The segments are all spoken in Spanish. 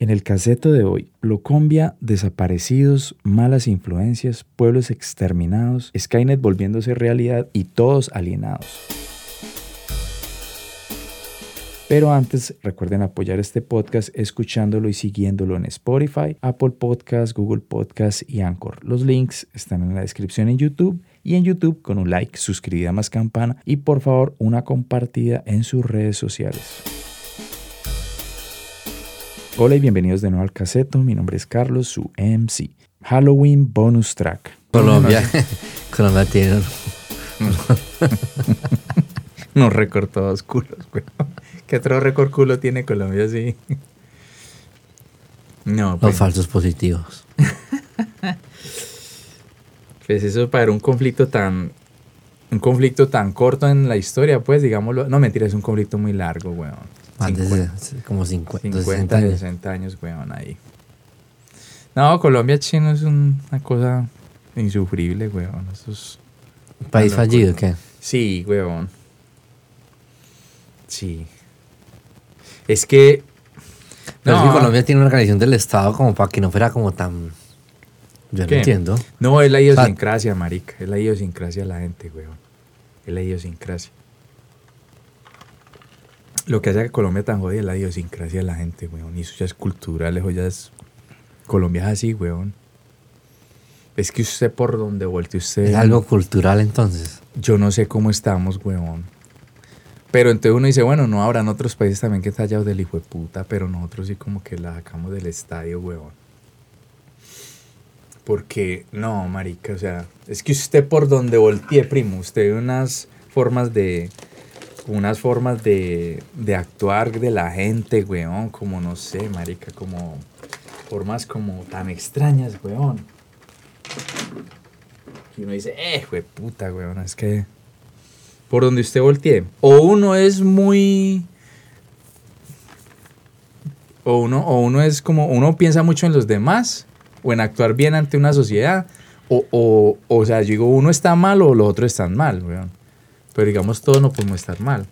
En el caseto de hoy, Locombia, desaparecidos, malas influencias, pueblos exterminados, Skynet volviéndose realidad y todos alienados. Pero antes, recuerden apoyar este podcast escuchándolo y siguiéndolo en Spotify, Apple Podcasts, Google Podcasts y Anchor. Los links están en la descripción en YouTube y en YouTube con un like, suscribida más campana y por favor una compartida en sus redes sociales. Hola y bienvenidos de nuevo al caseto. Mi nombre es Carlos, su MC. Halloween bonus track. Colombia, Colombia tiene unos récords todos culos, güey. ¿Qué otro récord culo tiene Colombia así? No, los pues, falsos positivos. pues eso para un conflicto tan un conflicto tan corto en la historia, pues digámoslo. No, mentira, es un conflicto muy largo, weón. Más de 50, se- como 50, 50 60 años. 60 años, weón, ahí. No, Colombia chino es un- una cosa insufrible, weón. Eso es... País fallido. ¿qué? Sí, weón. Sí. Es que... Pero es No. que Colombia tiene una organización del Estado como para que no fuera como tan... Yo no entiendo. No, es la idiosincrasia, marica. Es la idiosincrasia de la gente, weón. Es la idiosincrasia. Lo que hace que Colombia tan jodida es la idiosincrasia de la gente, weón. Y eso ya es cultural, eso ya es... Colombia es así, weón. Es que usted por donde voltee usted... Es algo cultural entonces. Yo no sé cómo estamos, weón. Pero entonces uno dice, bueno, no habrán otros países también que tallados del hijo de puta, pero nosotros sí como que la sacamos del estadio, weón. Porque, no, marica, o sea, es que usted por donde voltee, primo, usted ve unas formas de, unas formas de, de actuar de la gente, weón, como no sé, marica, como formas como tan extrañas, weón. Y uno dice, eh, de puta, weón, es que por donde usted voltee, o uno es muy o uno, o uno es como, uno piensa mucho en los demás, o en actuar bien ante una sociedad, o, o, o sea, digo, uno está mal o los otros están mal, weón. Pero digamos, todos no podemos estar mal.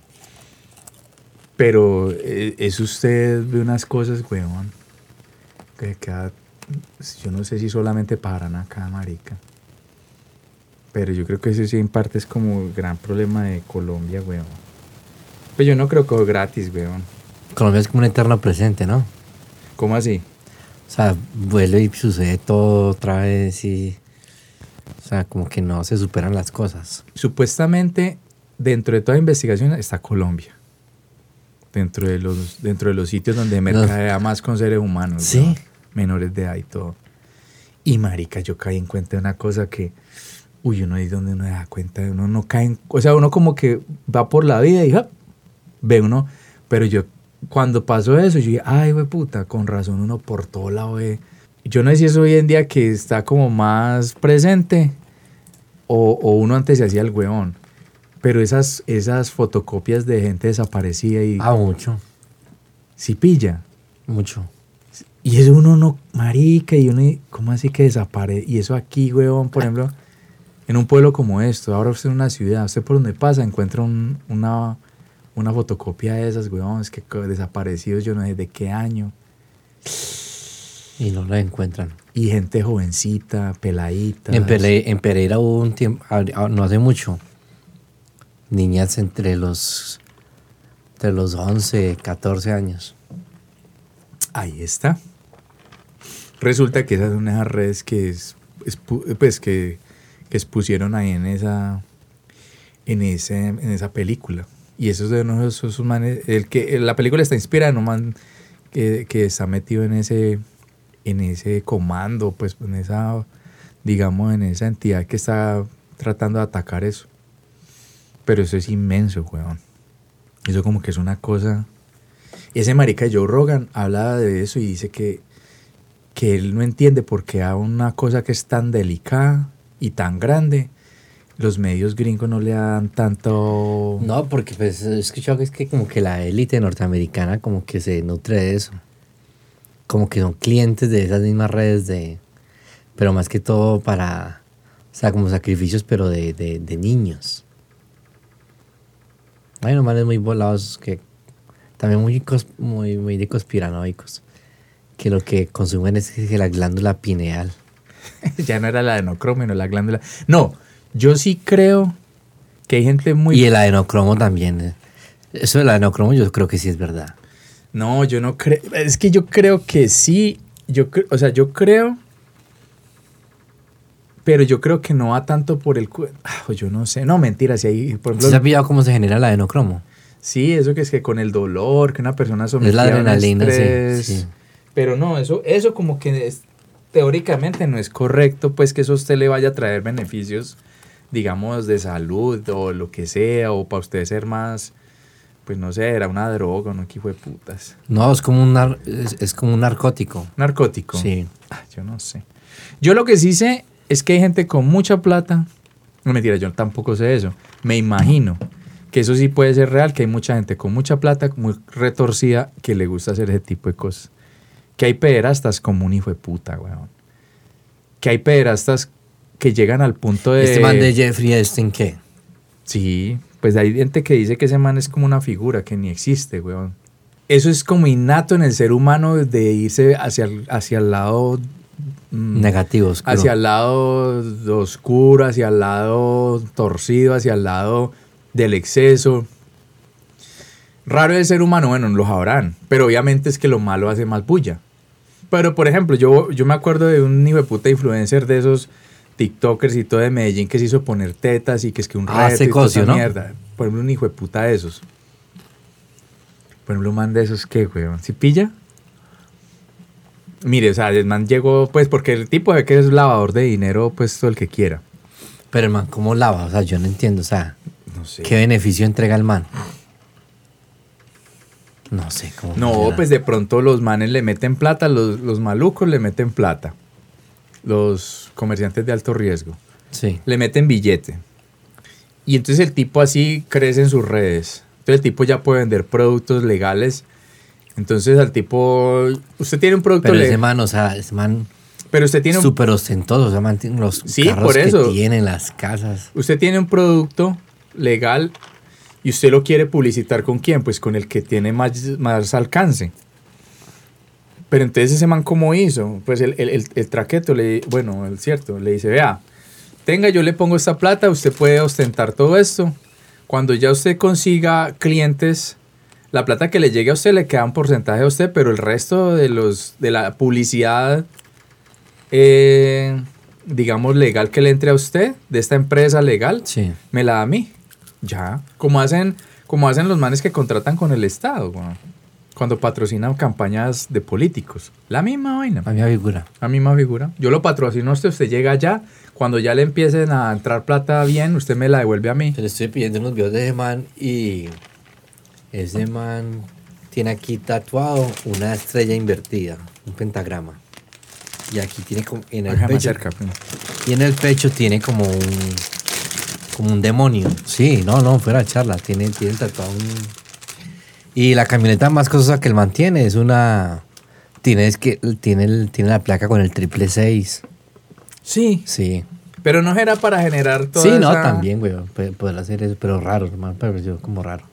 Pero eh, es usted de unas cosas, weón, que queda, yo no sé si solamente paran acá, marica. Pero yo creo que eso sí en parte es como el gran problema de Colombia, weón. Pues yo no creo que es gratis, weón. Colombia es como un eterno presente, ¿no? ¿Cómo así? O sea, vuelve y sucede todo otra vez y... O sea, como que no se superan las cosas. Supuestamente, dentro de toda investigación está Colombia. Dentro de los, dentro de los sitios donde mercadea más con seres humanos. Sí. weón. Menores de edad y todo. Y marica, yo caí en cuenta de una cosa que... Uy, uno ahí donde uno se da cuenta, uno no cae en... O sea, uno como que va por la vida y ¡ja! ve uno... Pero yo, cuando pasó eso, yo dije, ay, güey, puta, con razón uno por todo lado ve... Yo no sé si es hoy en día que está como más presente o, o uno antes se hacía el hueón. Pero esas, esas fotocopias de gente desaparecida y Ah, mucho. si pilla. Mucho. Y eso uno no, marica, y uno, ¿cómo así que desaparece? Y eso aquí, huevón, por ejemplo, en un pueblo como esto, ahora usted en una ciudad, usted por donde pasa encuentra un- una, una fotocopia de esas, huevón, es que desaparecidos, yo no sé de qué año. Y no la encuentran. Y gente jovencita, peladita. En, Pele- en Pereira hubo un tiempo, ah, ah, no hace mucho, niñas entre los, entre los 11, 14 años. Ahí está. Resulta que esas son esas redes que es, pues que, que expusieron ahí en esa en ese en esa película. Y esos de uno de el que la película está inspirada en un man que, que está metido en ese en ese comando, pues en esa digamos en esa entidad que está tratando de atacar eso. Pero eso es inmenso, weón. Eso como que es una cosa ese marica Joe Rogan habla de eso y dice que, que él no entiende por qué a una cosa que es tan delicada y tan grande, los medios gringos no le dan tanto... No, porque pues he escuchado que es que como que la élite norteamericana como que se nutre de eso. Como que son clientes de esas mismas redes de... Pero más que todo para... O sea, como sacrificios, pero de, de, de niños. Hay unos manes muy volados que... También muy, muy, muy de conspiranoicos. que lo que consumen es que la glándula pineal. ya no era el adenocromo, no la glándula. No, yo sí creo que hay gente muy... Y el adenocromo también. eh. Eso del adenocromo yo creo que sí es verdad. No, yo no creo. Es que yo creo que sí. Yo o sea, yo creo. Pero yo creo que no va tanto por el. Ah, yo no sé. No, mentira. Si hay, por ¿Sí ejemplo. se ha pillado cómo se genera el adenocromo? Sí, eso que es que con el dolor, que una persona Es sometida la a un adrenalina, sí, estrés. sí. Pero no, eso, eso como que es- teóricamente no es correcto, pues que eso a usted le vaya a traer beneficios, digamos, de salud o lo que sea, o para usted ser más, pues no sé, era una droga, no que hijo de putas. No, es como un, nar- es, es como un narcótico. Narcótico. Sí. Ah, yo no sé. Yo lo que sí sé es que hay gente con mucha plata. No mentira, yo tampoco sé eso. Me imagino que eso sí puede ser real, que hay mucha gente con mucha plata, muy retorcida, que le gusta hacer ese tipo de cosas. Que hay pederastas como un hijo de puta, weón. Que hay pederastas que llegan al punto de... Este man de Jeffrey Epstein, ¿qué? Sí, pues hay gente que dice que ese man es como una figura que ni existe, weón. Eso es como innato en el ser humano de irse hacia el, hacia el lado... mm, Negativo, oscuro. Hacia el lado oscuro, hacia el lado torcido, hacia el lado del exceso. Raro el ser humano, bueno, los habrán, pero obviamente es que lo malo hace más bulla. Pero, por ejemplo, yo, yo me acuerdo de un hijo de puta influencer de esos TikTokers y todo de Medellín que se hizo poner tetas y que es que un Ah, reto y toda ¿no? mierda. Por ejemplo, un hijo de puta de esos. Por ejemplo, un man de esos, ¿qué, weón? ¿Sí pilla? Mire, o sea, el man llegó, pues, porque el tipo de que es lavador de dinero, pues, todo el que quiera. Pero el man, ¿cómo lava? O sea, yo no entiendo. O sea, No sé. ¿qué beneficio entrega el man? No sé cómo. No, funciona. pues de pronto los manes le meten plata, los, los malucos le meten plata. Los comerciantes de alto riesgo. Sí. Le meten billete. Y entonces el tipo así crece en sus redes. Entonces el tipo ya puede vender productos legales. Entonces al tipo, usted tiene un producto Pero ese legal, man, o sea, ese man pero usted tiene súper ostentoso. O sea, man tiene los Sí, carros por eso. que tiene, las casas. usted tiene un producto legal y usted lo quiere publicitar con quién, pues con el que tiene más, más alcance. Pero entonces ese man cómo hizo, pues el, el, el- el traqueto, le, bueno, el cierto, le dice, vea, tenga, yo le pongo esta plata, usted puede ostentar todo esto. Cuando ya usted consiga clientes, la plata que le llegue a usted le queda un porcentaje a usted, pero el resto de los de la publicidad, eh, digamos, legal que le entre a usted, de esta empresa legal, Sí. me la da a mí. Ya. Como hacen, como hacen los manes que contratan con el Estado. Cuando patrocinan campañas de políticos. La misma vaina. A mi figura. La misma figura. Yo lo patrocino a usted, usted llega allá. Cuando ya le empiecen a entrar plata bien, usted me la devuelve a mí. Le estoy pidiendo unos videos de ese man y ese man tiene aquí tatuado una estrella invertida, un pentagrama. Y aquí tiene como en el más pecho. cerca. pues. Y en el pecho tiene como un como un demonio. Sí, no, no, fuera de charla. Tiene, tiene tatuado un. Y la camioneta más costosa que él mantiene es una. Tiene, es que, tiene, el- tiene la placa con el triple seis. Sí, Sí. pero no era para generar todo Sí, no, también, güey. Poder hacer eso, pero raro, hermano. Me pareció como raro.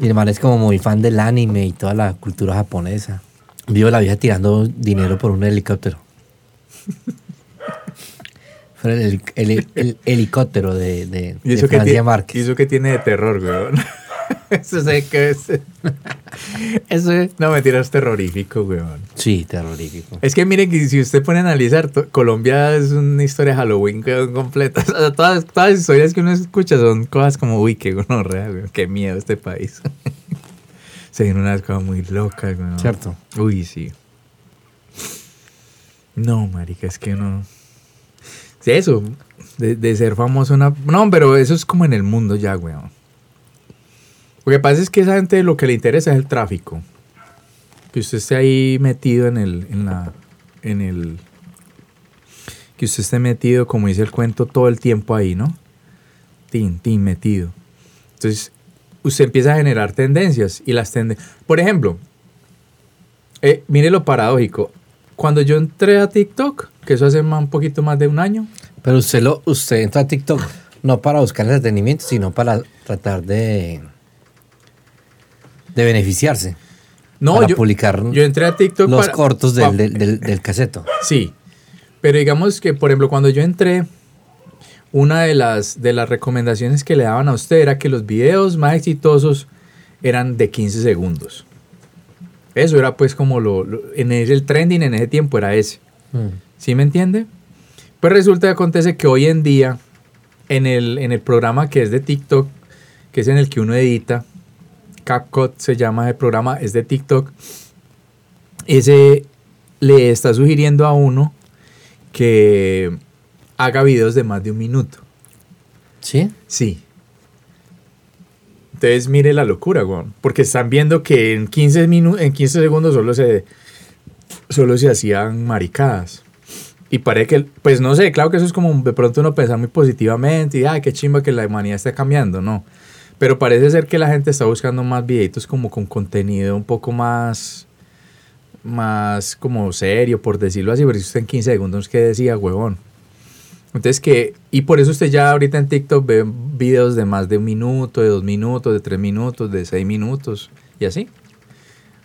El man es como muy fan del anime y toda la cultura japonesa. Vivo la vida tirando dinero por un helicóptero. Fue el, heli- el- el helicóptero de, de, ¿Y de eso, que Francia tiene. ¿Y eso que tiene de terror, weón? eso sé que es. Eso es. No, mentira, es terrorífico, weón. Sí, terrorífico. Es que miren que si usted pone a analizar, Colombia es una historia de Halloween weón, completa. O sea, todas, todas las historias que uno escucha son cosas como, uy, qué gonorrea, weón, qué miedo este país. Se vienen unas cosas muy locas, weón. Cierto. Uy, sí. No, marica, es que no. Sí, eso, de, de ser famoso una... No, pero eso es como en el mundo ya, weón. Lo que pasa es que esa gente lo que le interesa es el tráfico. Que usted esté ahí metido en el... En la, en el que usted esté metido, como dice el cuento, todo el tiempo ahí, ¿no? Tin, tin, metido. Entonces, usted empieza a generar tendencias y las tendencias... Por ejemplo, eh, mire lo paradójico. Cuando yo entré a TikTok, que eso hace más- un poquito más de un año, Pero usted, lo, usted entra a TikTok no para buscar entretenimiento, sino para tratar de, de beneficiarse. No, para yo, publicar yo entré a TikTok los para- cortos del, del, del, del caseto. Sí, pero digamos que, por ejemplo, cuando yo entré, una de las, de las recomendaciones que le daban a usted era que los videos más exitosos eran de 15 segundos. Eso era pues como lo, lo- en ese, el trending en ese tiempo era ese. Mm. ¿Sí me entiende? Pues resulta que acontece que hoy en día, en el, en el programa que es de TikTok, que es en el que uno edita, CapCut se llama el programa, es de TikTok, ese le está sugiriendo a uno que haga videos de más de un minuto. ¿Sí? Sí. Entonces mire la locura, weón. Porque están viendo que en 15, minu- en 15 segundos solo se, solo se hacían maricadas. Y parece que, pues no sé, claro que eso es como de pronto uno pensar muy positivamente y, ay, qué chimba que la humanidad está cambiando, no. Pero parece ser que la gente está buscando más videitos como con contenido un poco más, más como serio, por decirlo así. Pero si usted en 15 segundos, ¿qué decía, huevón? Entonces que, y por eso usted ya ahorita en TikTok ve videos de más de un minuto, de dos minutos, de tres minutos, de seis minutos y así.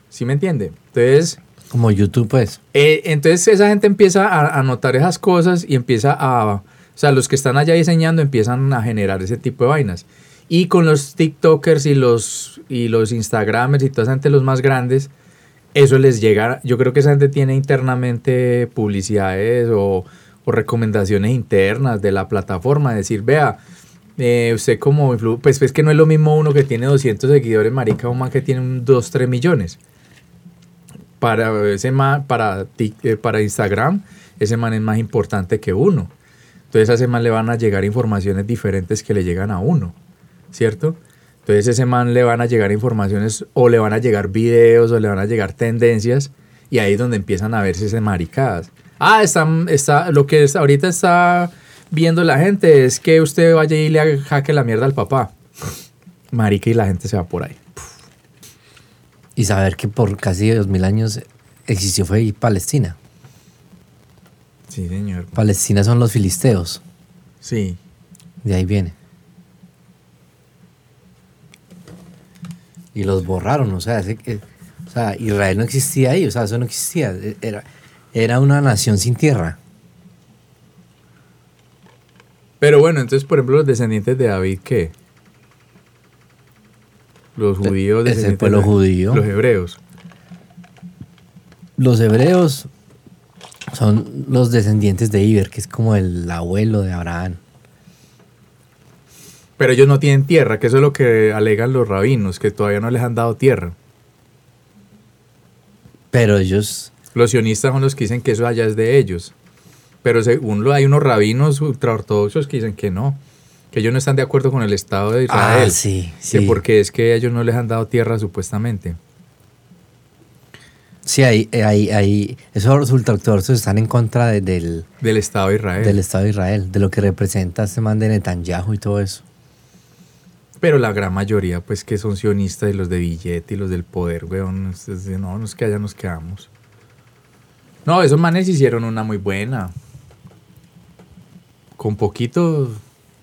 ¿Sí me entiende? Entonces, Como YouTube, pues. eh, entonces esa gente empieza a, a notar esas cosas y empieza a, o sea, los que están allá diseñando empiezan a generar ese tipo de vainas. Y con los TikTokers y los, y los Instagramers y toda esa gente, los más grandes, eso les llega, yo creo que esa gente tiene internamente publicidades o, o recomendaciones internas de la plataforma, decir, vea, eh, usted como influ pues es que no es lo mismo uno que tiene 200 seguidores, marica, man que tiene un 2, 3 millones. Para, ese man, para, eh, para Instagram, ese man es más importante que uno. Entonces a ese man le van a llegar informaciones diferentes que le llegan a uno, ¿cierto? Entonces ese man le van a llegar informaciones o le van a llegar videos o le van a llegar tendencias y ahí es donde empiezan a verse esas maricadas. Ah, está, está, lo que ahorita está viendo la gente es que usted vaya y le jaque la mierda al papá. Marica y la gente se va por ahí. Y saber que por casi dos mil años existió fue Palestina. Sí, señor. Palestina son los filisteos. Sí. De ahí viene. Y los borraron, o sea, ese que- o sea, Israel no existía ahí, o sea, eso no existía. E- Era, era una nación sin tierra. Pero bueno, entonces, por ejemplo, los descendientes de David, ¿qué? Los judíos. el descendientes pueblo de- judío. Los hebreos. Los hebreos son los descendientes de Iber, que es como el abuelo de Abraham. Pero ellos no tienen tierra, que eso es lo que alegan los rabinos, que todavía no les han dado tierra. Pero ellos, Los sionistas son los que dicen que eso allá es de ellos. Pero según lo hay unos rabinos ultraortodoxos que dicen que no, que ellos no están de acuerdo con el Estado de Israel. ah, sí, que sí. porque es que ellos no les han dado tierra supuestamente. Sí, ahí, ahí, ahí, esos ultraortodoxos están en contra de- del, Del Estado de Israel. del Estado de Israel, de lo que representa este man de Netanyahu y todo eso. Pero la gran mayoría, pues, que son sionistas y los de billete y los del poder, weón. no, no es que allá nos quedamos. No, esos manes hicieron una muy buena. Con poquito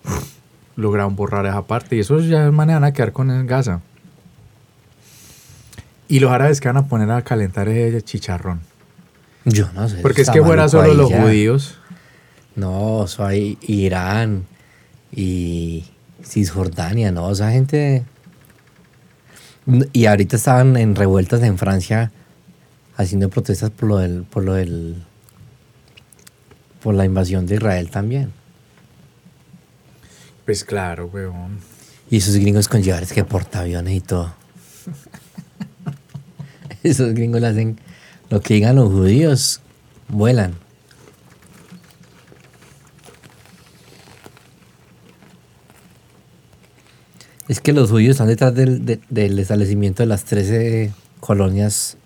lograron borrar esa parte. Y esos ya manes van a quedar con el Gaza. Y los árabes que van a poner a calentar ese chicharrón. Yo no sé. Porque es que fuera solo los ya. judíos. No, hay Irán y Cisjordania, ¿no? O sea, gente... Y ahorita estaban en revueltas en Francia haciendo protestas por lo del... Por lo del por la invasión de Israel también. Pues claro, weón. Y esos gringos con llevar es que portaaviones y todo. esos gringos le hacen lo que digan los judíos, vuelan. Es que los judíos están detrás del, de- del establecimiento de las 13 colonias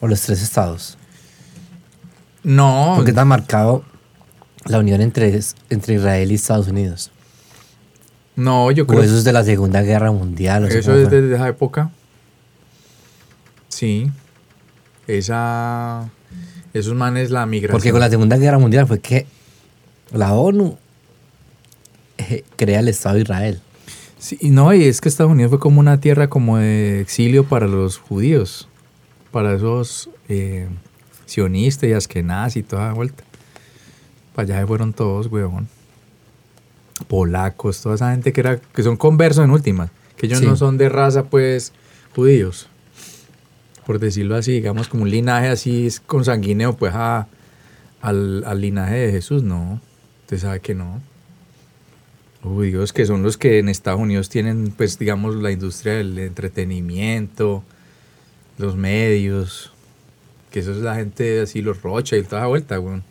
o los tres estados. No, Porque está marcado la unión entre, entre Israel y Estados Unidos. no, yo O creo eso es de la Segunda Guerra Mundial. o Eso ¿cómo es desde esa época. Sí. Esa. Esos manes, la migración. Porque con la Segunda Guerra Mundial fue que la ONU eh, crea el Estado de Israel. Sí, no, y es que Estados Unidos fue como una tierra como de exilio para los judíos, para esos eh, sionistas y askenazis y toda la vuelta. Para allá se fueron todos, weón. Polacos, toda esa gente que era que son conversos en últimas, que ellos Sí. no son de raza, pues, judíos. Por decirlo así, digamos, como un linaje así consanguíneo, pues, a, al, al linaje de Jesús, no. Usted sabe que no. Judíos que son los que en Estados Unidos tienen, pues, digamos, la industria del entretenimiento, los medios, que eso es la gente así, los Rocha y toda la vuelta, weón.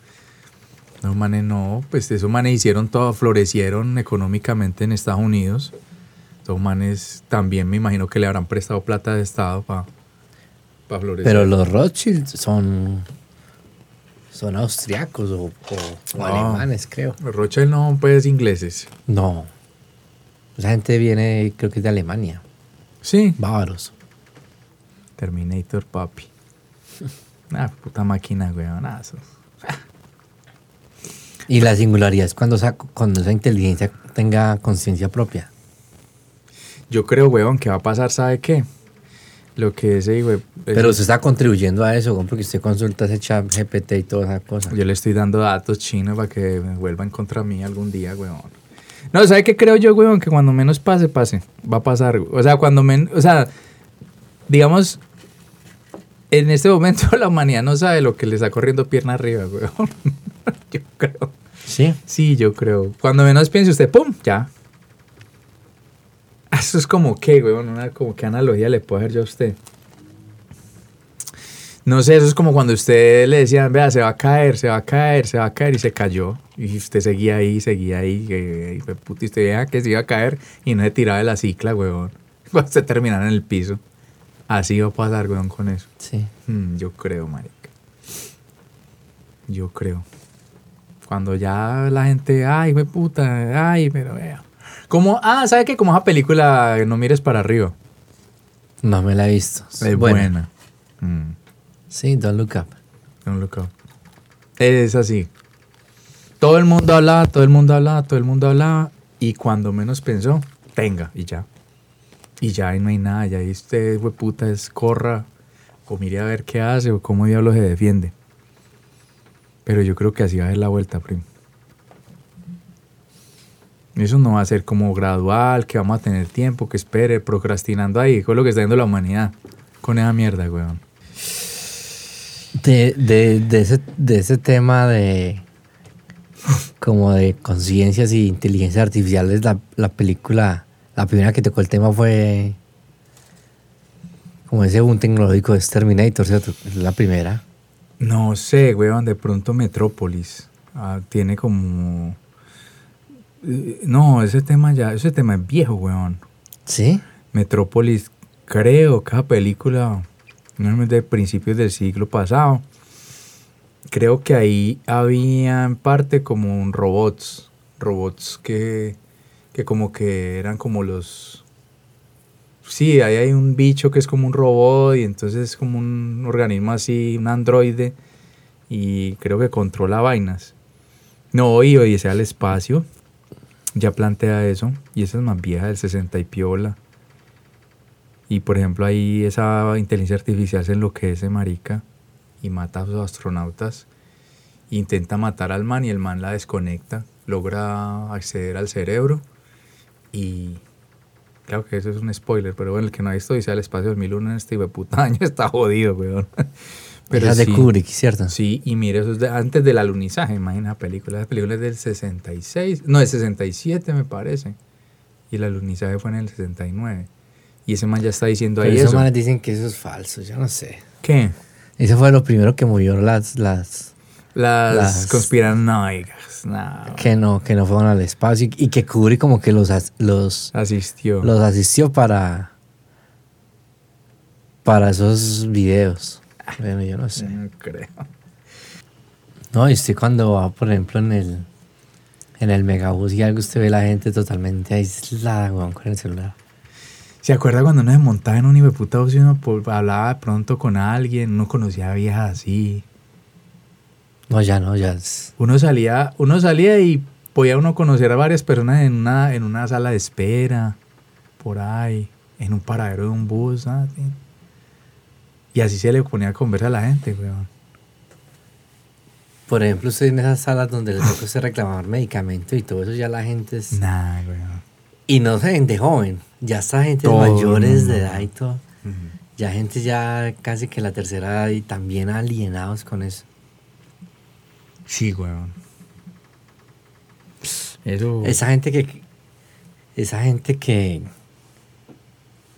No, manes, no, pues esos manes hicieron todo, florecieron económicamente en Estados Unidos. Esos manes también me imagino que le habrán prestado plata de Estado para florecer. Pero los Rothschild son. Son austriacos o, o- o No. alemanes, creo. Rothschild no, pues ingleses. No. Esa gente viene, creo que es de Alemania. Sí. Bávaros. Terminator, papi. Ah, puta máquina, weón. ah, Y la singularidad es cuando esa, cuando esa inteligencia tenga conciencia propia. Yo creo, weón, que va a pasar, ¿sabe qué? Lo que ese, güey. Pero usted está contribuyendo a eso, ¿no? porque usted consulta ese chat GPT y toda esa cosa. Yo le estoy dando datos chinos para que me vuelvan contra mí algún día, weón. No, ¿sabe qué creo yo, weón? Que cuando menos pase, pase. Va a pasar. O sea, cuando menos. O sea, digamos. En este momento la humanidad no sabe lo que le está corriendo pierna arriba, weón. yo creo. Sí. Sí, yo creo. Cuando menos piense usted, ¡pum! Ya. Eso es como que, weón, una como que analogía le puedo hacer yo a usted. No sé, eso es como cuando usted le decían, vea, se va a caer, se va a caer, se va a caer y se cayó. Y usted seguía ahí, seguía ahí, y puta, y usted veía que se iba a caer y no se tiraba de la cicla, weón. Cuando usted terminara en el piso. Así va a pasar, weón, con eso. Sí. Mm, yo creo, marica. Yo creo. Cuando ya la gente, ay, fue puta, ay, pero vea. Como, ah, ¿sabe qué? Como esa película No mires para arriba. No me la he visto. Es buena. Mm, Sí, Don't Look Up. don't look up. Es así. Todo el mundo hablaba, todo el mundo hablaba, todo el mundo hablaba. Y cuando menos pensó, tenga, y ya. Y ya ahí no hay nada. Ya ahí usted, puta, es corra. O mire a ver qué hace o cómo diablo se defiende. Pero yo creo que así va a ser la vuelta, primo. Eso no va a ser como gradual, que vamos a tener tiempo, que espere, procrastinando ahí. Con lo que está haciendo la humanidad. Con esa mierda, weón. De, de, de, ese, de ese tema de como de conciencias y inteligencias artificiales, la, la película, la primera que tocó el tema fue como ese boom tecnológico de Terminator, ¿cierto? Es la primera. No sé, weón, de pronto Metrópolis ah, tiene como... eh, No, ese tema ya, ese tema es viejo, weón. ¿Sí? Metrópolis, creo que esa película de principios del siglo pasado. Creo que ahí había en parte como un robots, robots que, que como que eran como los... Sí, ahí hay un bicho que es como un robot y entonces es como un organismo así, un androide y creo que controla vainas. No, y hoy sea el espacio, ya plantea eso y esa es más vieja del 60 y piola. Y por ejemplo ahí esa inteligencia artificial se enloquece, marica, y mata a sus astronautas. Intenta matar al man y el man la desconecta, logra acceder al cerebro y... Claro que eso es un spoiler, pero bueno, el que no ha visto Dice al Espacio 2001 en este puta año está jodido, weón. Pero Era de sí, Kubrick, ¿cierto? Sí, y mire, eso es de- antes del alunizaje, imagina la película. La película es del 66, no, del 67 me parece. Y el alunizaje fue en el 69. Y ese man ya está diciendo Pero ahí esos eso. manes dicen que eso es falso, yo no sé. ¿Qué? Eso fue lo primero que movió las, las Las, Las- conspiranoicas. No, que no, que no fueron al espacio y, y que Kubrick como que los, los, asistió. los asistió para para esos videos. Bueno, yo no sé. No creo. No, y usted cuando va, por ejemplo, en el en el megabús y algo, usted ve la gente totalmente aislada, weón, con el celular. ¿Se acuerda cuando uno se montaba en un hijo de puta bus y uno por- hablaba de pronto con alguien, uno conocía a viejas así? No, ya no, ya es... Uno salía, uno salía y podía uno conocer a varias personas en una, en una sala de espera. por ahí, en un paradero de un bus, ¿ah? Y así se le ponía a conversar a la gente, weón. Por ejemplo, usted en esas salas donde le toca usted reclamar medicamentos y todo eso, ya la gente es... Nah, weón. Y no se gente joven, ya está gente Todo mayores de edad y todo. Ya gente ya casi que la tercera edad y también alienados con eso. Sí, weón. Eso. Esa gente que. Esa gente que.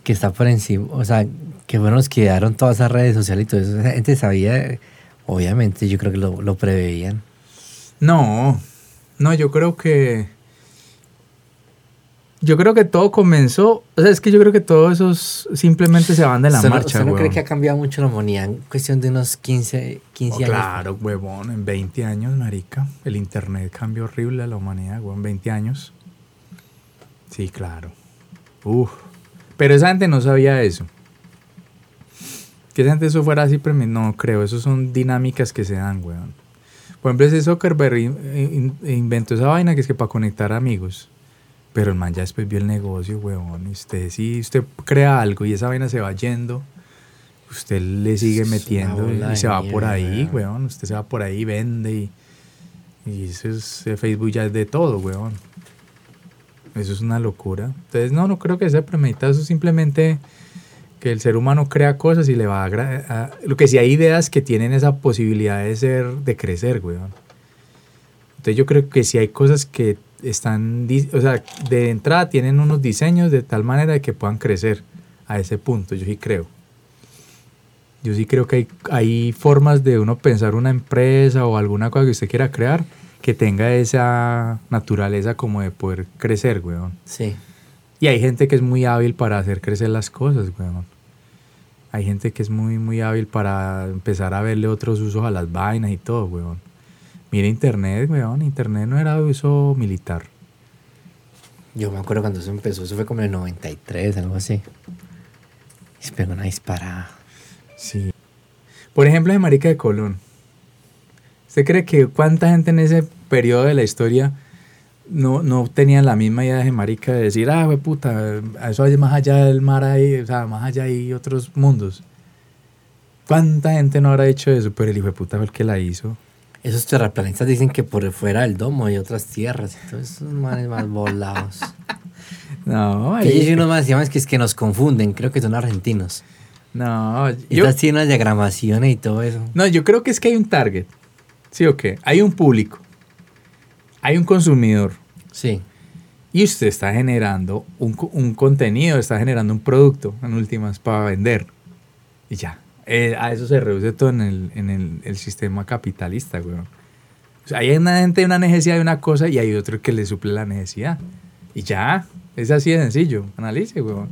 Que está por encima. O sea, que fueron los que dieron todas esas redes sociales y todo eso. Esa gente sabía. Obviamente, yo creo que lo, lo preveían. No, no, yo creo que. Yo creo que todo comenzó. O sea, es que yo creo que todos esos simplemente se van de la ¿Usted no- marcha, ¿Usted no cree que ha cambiado mucho la humanidad en cuestión de unos 15, 15 Oh, años? claro, huevón, en 20 años, marica. El internet cambió horrible a la humanidad, huevón, 20 años. Sí, claro. Uf. Pero esa gente no sabía eso. Que esa gente eso fuera así, pero no creo. Eso son dinámicas que se dan, weón. Por ejemplo, ese Zuckerberg in- in- inventó esa vaina que es que para conectar amigos. Pero el man ya después vio el negocio, weón. Y usted, si usted crea algo y esa vaina se va yendo, usted le sigue Es metiendo y se va por ahí, weón. Usted se va por ahí, vende y, y eso es, eh, Facebook ya es de todo, weón. Eso es una locura. Entonces, no, no creo que sea premeditado. Eso es simplemente que el ser humano crea cosas y le va a, a- Lo que sí hay ideas que tienen esa posibilidad de ser, de crecer, weón. Entonces yo creo que sí hay cosas que están, o sea, de entrada tienen unos diseños de tal manera de que puedan crecer a ese punto. Yo sí creo. Yo sí creo que hay, hay formas de uno pensar una empresa o alguna cosa que usted quiera crear que tenga esa naturaleza como de poder crecer, weón. Sí. Y hay gente que es muy hábil para hacer crecer las cosas, weón. Hay gente que es muy, muy hábil para empezar a verle otros usos a las vainas y todo, weón. Mira Internet, weón. Internet no era de uso militar. Yo me acuerdo cuando eso empezó, eso fue como en el 93, algo así. Y se pegó una disparada. Sí. Por ejemplo, de Marica de Colón. ¿Usted cree que cuánta gente en ese periodo de la historia no, no tenía la misma idea de Marica de decir, ah, güey, puta, eso hay más allá del mar ahí, o sea, más allá hay otros mundos? ¿Cuánta gente no habrá hecho eso? Pero el hijo de puta fue el que la hizo. Esos terraplanistas dicen que por fuera del domo hay otras tierras. todos esos manes más volados. No, Que ahí- hay unos más llaman que es que nos confunden, creo que son argentinos. no, yo, Estas tienen unas diagramaciones y todo eso. no, yo creo que es que hay un target. ¿Sí o qué? Hay un público. Hay un consumidor. Sí. Y usted está generando un, un contenido, está generando un producto, en últimas, para vender. Y ya. Eh, a eso se reduce todo en el, en el, el sistema capitalista, weón. O sea, hay una gente una necesidad de una cosa y hay otro que le suple la necesidad. Y ya. Es así de sencillo. Analice, weón.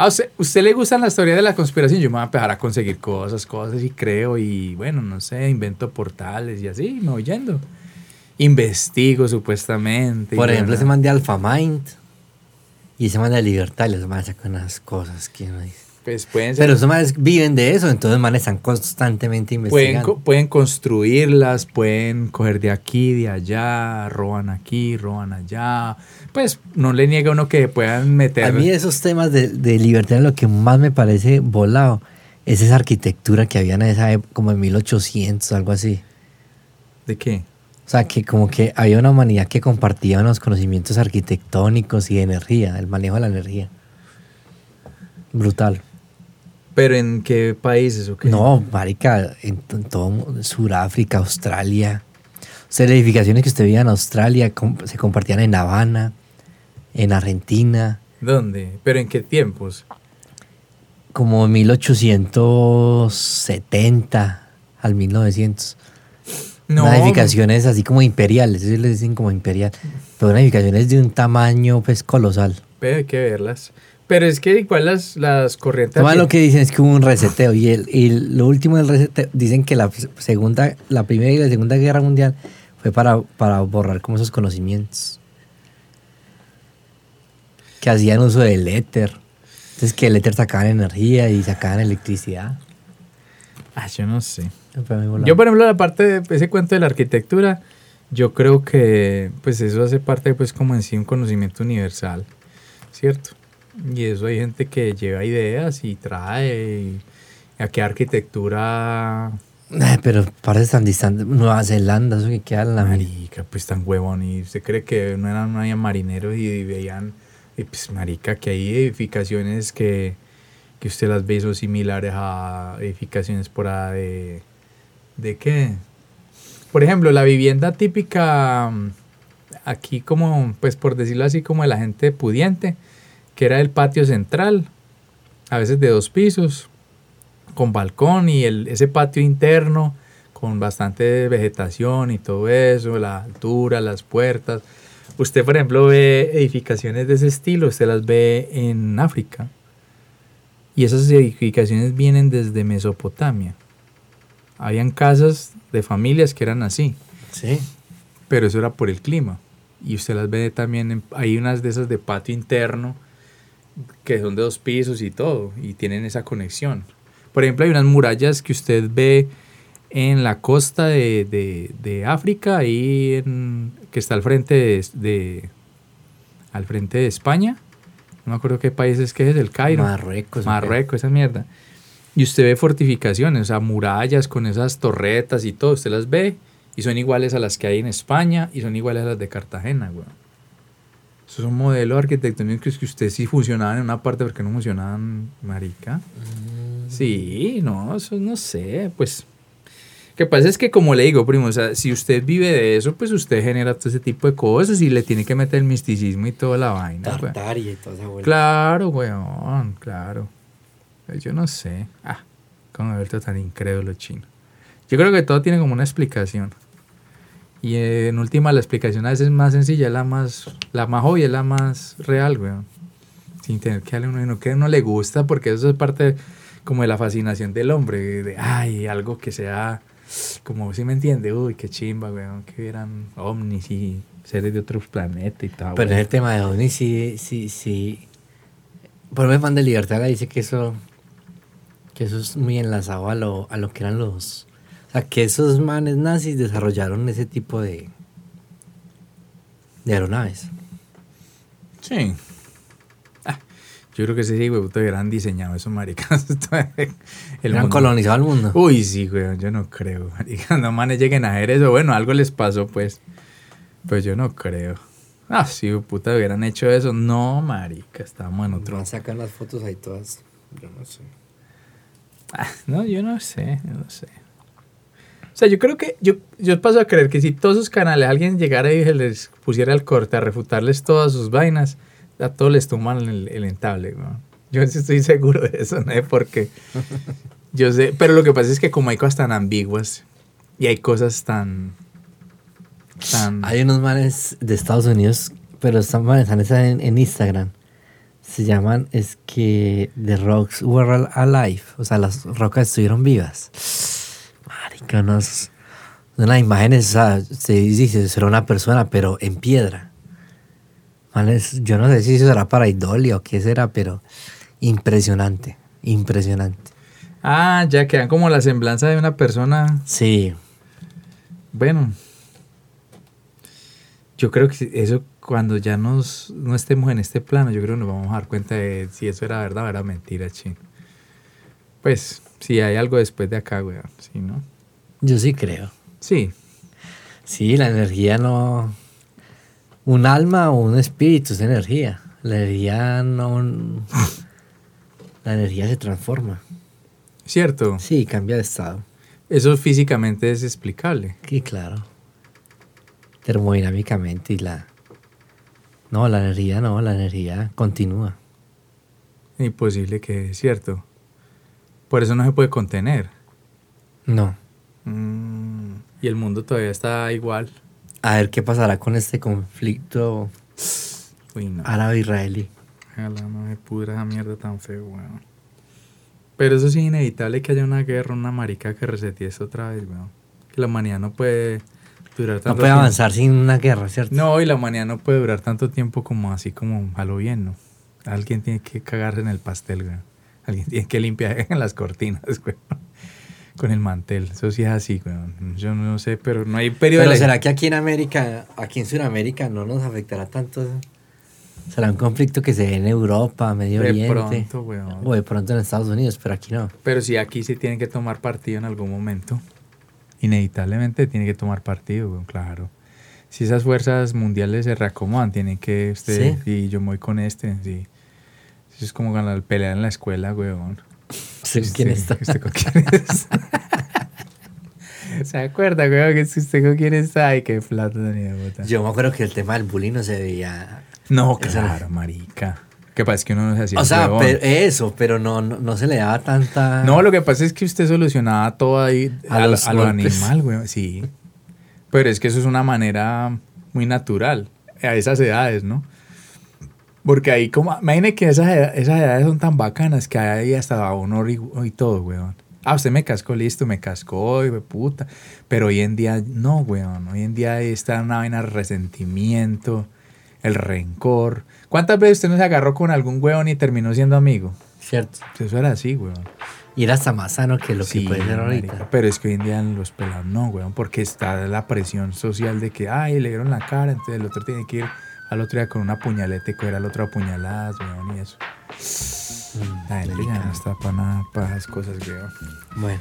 A usted, usted le gustan las teorías de la conspiración, yo me voy a empezar a conseguir cosas, cosas y creo y bueno, no sé, invento portales y así, me voy yendo. Investigo supuestamente. Por ejemplo, ese man de Alpha Mind y ese man de Libertad, los manes sacan unas cosas que uno dice. Pues pueden ser- Pero esos manes viven de eso, entonces manes están constantemente investigando. pueden construirlas, pueden coger de aquí, de allá, roban aquí, roban allá. Pues no le niega uno que puedan meter. A mí esos temas de, de libertad lo que más me parece volado es esa arquitectura que había en esa época, como en 1800, algo así. ¿De qué? O sea, que como que había una humanidad que compartía unos conocimientos arquitectónicos y de energía, el manejo de la energía. Brutal. ¿Pero en qué países o qué? No, marica, en, en todo Sudáfrica, Australia. O sea, las edificaciones que usted veía en Australia com- se compartían en Habana, en Argentina, ¿Dónde? ¿Pero en qué tiempos? como en 1870 al 1900. No. Unas edificaciones así como imperiales, ellos les dicen como imperial. Pero unas edificaciones de un tamaño pues colosal. Pero hay que verlas. Pero es que igual las, las corrientes. Además lo que dicen es que hubo un reseteo y, el, y lo último del reseteo, dicen que la segunda, la primera y la segunda guerra mundial fue para, para borrar como esos conocimientos. Que hacían uso del éter. Entonces que el éter sacaban energía y sacaban electricidad. Ah, yo no sé. Yo, por ejemplo, la parte de ese cuento de la arquitectura, yo creo que pues eso hace parte pues como en sí un conocimiento universal, ¿cierto? Y eso hay gente que lleva ideas y trae. y ¿A qué arquitectura? Pero parece tan distante. Nueva Zelanda, eso que queda en la Marica, pues tan huevón. Y usted cree que no eran no había marineros y veían. Y pues, marica, que hay edificaciones que, que usted las ve son similares a edificaciones por ahí de. ¿De qué? Por ejemplo, la vivienda típica mm, aquí como, pues por decirlo así, como de la gente pudiente, que era el patio central, a veces de dos pisos, con balcón y el, ese patio interno con bastante vegetación y todo eso, la altura, las puertas. Usted, por ejemplo, ve edificaciones de ese estilo, usted las ve en África. Y esas edificaciones vienen desde Mesopotamia. Habían casas de familias que eran así. Sí. Pero eso era por el clima. Y usted las ve también, en- hay unas de esas de patio interno que son de dos pisos y todo, y tienen esa conexión. Por ejemplo, hay unas murallas que usted ve en la costa de, de- de África, ahí en- que está al frente de, de- al frente de España. No me acuerdo qué país es que es, el Cairo. Marruecos. Marruecos, esa mierda. Y usted ve fortificaciones, o sea, murallas con esas torretas y todo, usted las ve y son iguales a las que hay en España y son iguales a las de Cartagena, güey. Esos son modelos arquitectónicos que usted sí funcionaban en una parte porque no funcionaban, marica. Sí, no, eso no sé, pues... Lo que pasa es que, como le digo, primo, o sea, si usted vive de eso, pues usted genera todo ese tipo de cosas y le tiene que meter el misticismo y toda la vaina. güey. Tartaria y toda esa vuelta. Claro, weón, claro. Pues Yo no sé. Ah, he vuelto tan incrédulo chino. Yo creo que todo tiene como una explicación. Y en última, la explicación a veces es más sencilla, es la más, la más obvia, es la más real, weón. Sin tener que darle uno, uno que no le gusta, porque eso es parte como de la fascinación del hombre, de, ay, algo que sea, como, si me entiende? Uy, qué chimba, weón, que hubieran ovnis y seres de otros planetas y tal. Pero weón. en el tema de OVNI sí, sí, sí. Por ejemplo, fan de Libertad dice que eso, que eso es muy enlazado a lo, a lo que eran los... Que esos manes nazis desarrollaron ese tipo de, de aeronaves. Sí. Ah, yo creo que sí, güey, puto, hubieran diseñado esos maricas. el mundo- colonizado el mundo. Uy, sí, güey, yo no creo, marica. No manes lleguen a hacer eso. Bueno, algo les pasó, pues. Pues yo no creo. Ah, sí, puta, hubieran hecho eso. No, marica, estábamos en otro. Otro. Sacan las fotos ahí todas. Yo no sé. Ah, no, yo no sé, yo no sé. O sea, yo creo que yo, yo paso a creer que si todos sus canales alguien llegara y les pusiera el corte a refutarles todas sus vainas, a todos les toman el, el entable, weón. Yo estoy seguro de eso, no sé por qué. Yo sé, pero lo que pasa es que como hay cosas tan ambiguas y hay cosas tan... Hay unos manes de Estados Unidos, pero están manes en, en Instagram. Se llaman, es que The Rocks Were Alive. O sea, las rocas estuvieron vivas. Unas imágenes, o sea, se dice, será una persona, pero en piedra. Manes, yo no sé si eso será para Idolia o qué será, pero impresionante, impresionante. Ah, ya quedan como la semblanza de una persona Sí, Bueno, yo creo que eso cuando ya nos, no estemos en este plano, yo creo que nos vamos a dar cuenta de si eso era verdad o era mentira, ching. Pues, si hay algo después de acá, weón, ¿sí, no? Yo sí creo. Sí, Sí, la energía no. Un alma o un espíritu es energía. La energía no. La energía se transforma. cierto. Sí, cambia de estado. Eso físicamente es explicable. Sí, claro. Termodinámicamente y la. No, la energía no, la energía continúa. Imposible que es cierto. Por eso no se puede contener. No. Mm, y el mundo todavía está igual. A ver qué pasará con este conflicto no. árabe-israelí. Ojalá no se pudra esa mierda tan feo, weón. Pero eso sí es inevitable que haya una guerra, una marica que resetee esto otra vez, weón. Que la humanidad no puede durar tanto No puede tiempo. avanzar sin una guerra, ¿cierto? No, y la humanidad no puede durar tanto tiempo como así como a lo bien, ¿no? Alguien tiene que cagarse en el pastel, weón. Alguien tiene que limpiar en las cortinas, weón. Con el mantel. Eso sí es así, weón. Yo no sé, pero no hay periodo Pero de ¿será que aquí en América, aquí en Sudamérica, no nos afectará tanto? eso? Será un conflicto que se ve en Europa, Medio De Oriente. pronto, weón. O de pronto en Estados Unidos, pero aquí no. Pero sí, aquí se tiene que tomar partido en algún momento. Inevitablemente tiene que tomar partido, weón, claro. Si esas fuerzas mundiales se reacomodan, tienen que usted Sí. y yo me voy con este, sí. Eso es como ganar pelea en la escuela, weón. ¿Usted con quién Sí, está? ¿Usted con quién está? ¿Se acuerda, weón? Que usted con quién está, ay, qué plata tenía de puta. Yo me acuerdo que el tema del bullying no se veía. No, claro, marica. Que pasa es que uno no se hacía O sea, pero eso, pero no, no, no se le daba tanta. No, lo que pasa es que usted solucionaba todo ahí A a, los a lo animal, güey. Sí. Pero es que eso es una manera muy natural a esas edades, ¿no? Porque ahí, como, imagine que esas, eda- esas edades son tan bacanas que hay hasta honor y, y todo, weón. Ah, usted me cascó, listo, me cascó, y puta. Pero hoy en día, no, weón. Hoy en día está una vaina de resentimiento, el rencor. ¿Cuántas veces usted no se agarró con algún weón y terminó siendo amigo? Cierto. Eso era así, weón. Y era hasta más sano que lo Sí, que puede ser marica, ahorita. Pero es que hoy en día los pelados no, weón, porque está la presión social de que, ay, le dieron la cara, entonces el otro tiene que ir al otro día con una puñaleta y coger al otro a puñaladas, weón, y eso. Mm, La gente ya delicado. no está para nada, para esas cosas, weón. Bueno,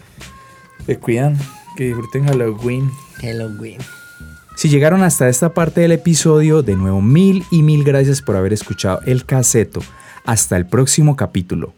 Se cuidan, que disfruten Halloween. Halloween. Si llegaron hasta esta parte del episodio, de nuevo mil y mil gracias por haber escuchado el caseto. Hasta el próximo capítulo.